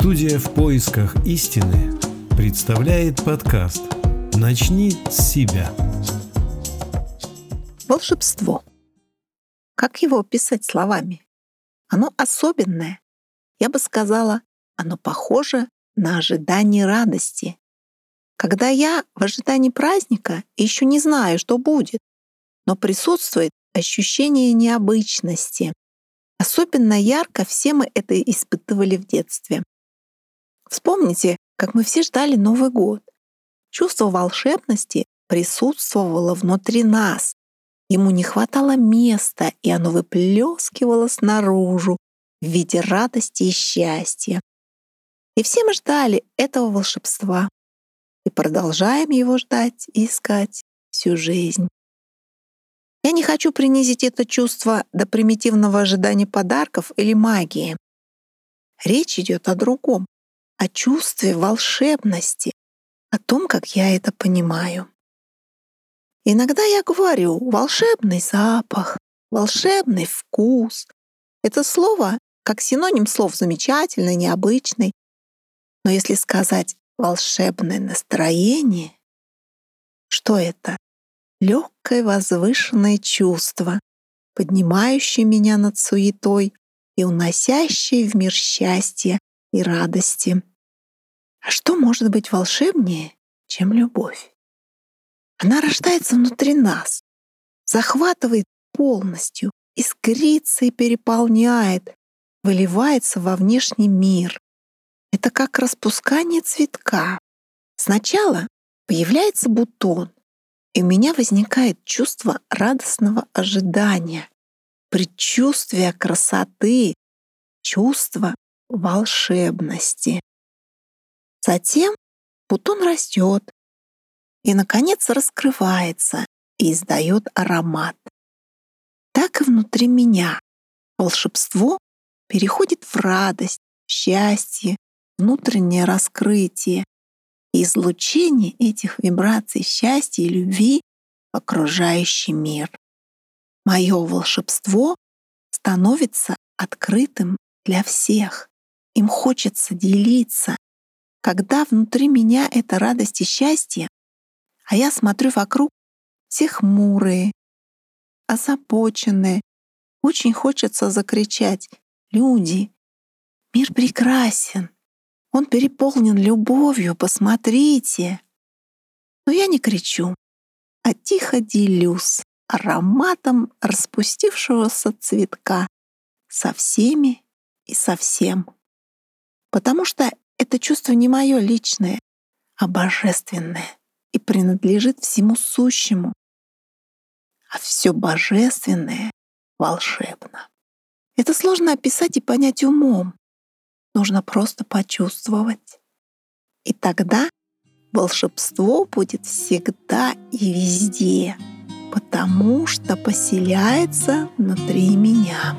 Студия в поисках истины представляет подкаст «Начни с себя». Волшебство. Как его описать словами? Оно особенное. Я бы сказала, оно похоже на ожидание радости. Когда я в ожидании праздника еще не знаю, что будет, но присутствует ощущение необычности. Особенно ярко все мы это испытывали в детстве. Вспомните, как мы все ждали Новый год. Чувство волшебности присутствовало внутри нас. Ему не хватало места, и оно выплескивало снаружи в виде радости и счастья. И все мы ждали этого волшебства и продолжаем его ждать и искать всю жизнь. Я не хочу принизить это чувство до примитивного ожидания подарков или магии. Речь идет о другом, о чувстве волшебности, о том, как я это понимаю. Иногда я говорю «волшебный запах», «волшебный вкус». Это слово как синоним слов «замечательный», «необычный». Но если сказать «волшебное настроение», что это? Легкое возвышенное чувство, поднимающее меня над суетой и уносящее в мир счастья и радости. А что может быть волшебнее, чем любовь? Она рождается внутри нас, захватывает полностью, искрится и переполняет, выливается во внешний мир. Это как распускание цветка. Сначала появляется бутон, и у меня возникает чувство радостного ожидания, предчувствия красоты, чувство волшебности. Затем бутон растет и, наконец, раскрывается и издает аромат. Так и внутри меня волшебство переходит в радость, счастье, внутреннее раскрытие и излучение этих вибраций счастья и любви в окружающий мир. Мое волшебство становится открытым для всех. Им хочется делиться. Когда внутри меня эта радость и счастье, а я смотрю вокруг, все хмурые, озабоченные, очень хочется закричать «Люди, мир прекрасен, он переполнен любовью, посмотрите!» Но я не кричу, а тихо делюсь ароматом распустившегося цветка со всеми и со всем. Потому что это чувство не мое личное, а божественное и принадлежит всему сущему. А все божественное волшебно. Это сложно описать и понять умом. Нужно просто почувствовать. И тогда волшебство будет всегда и везде, потому что поселяется внутри меня.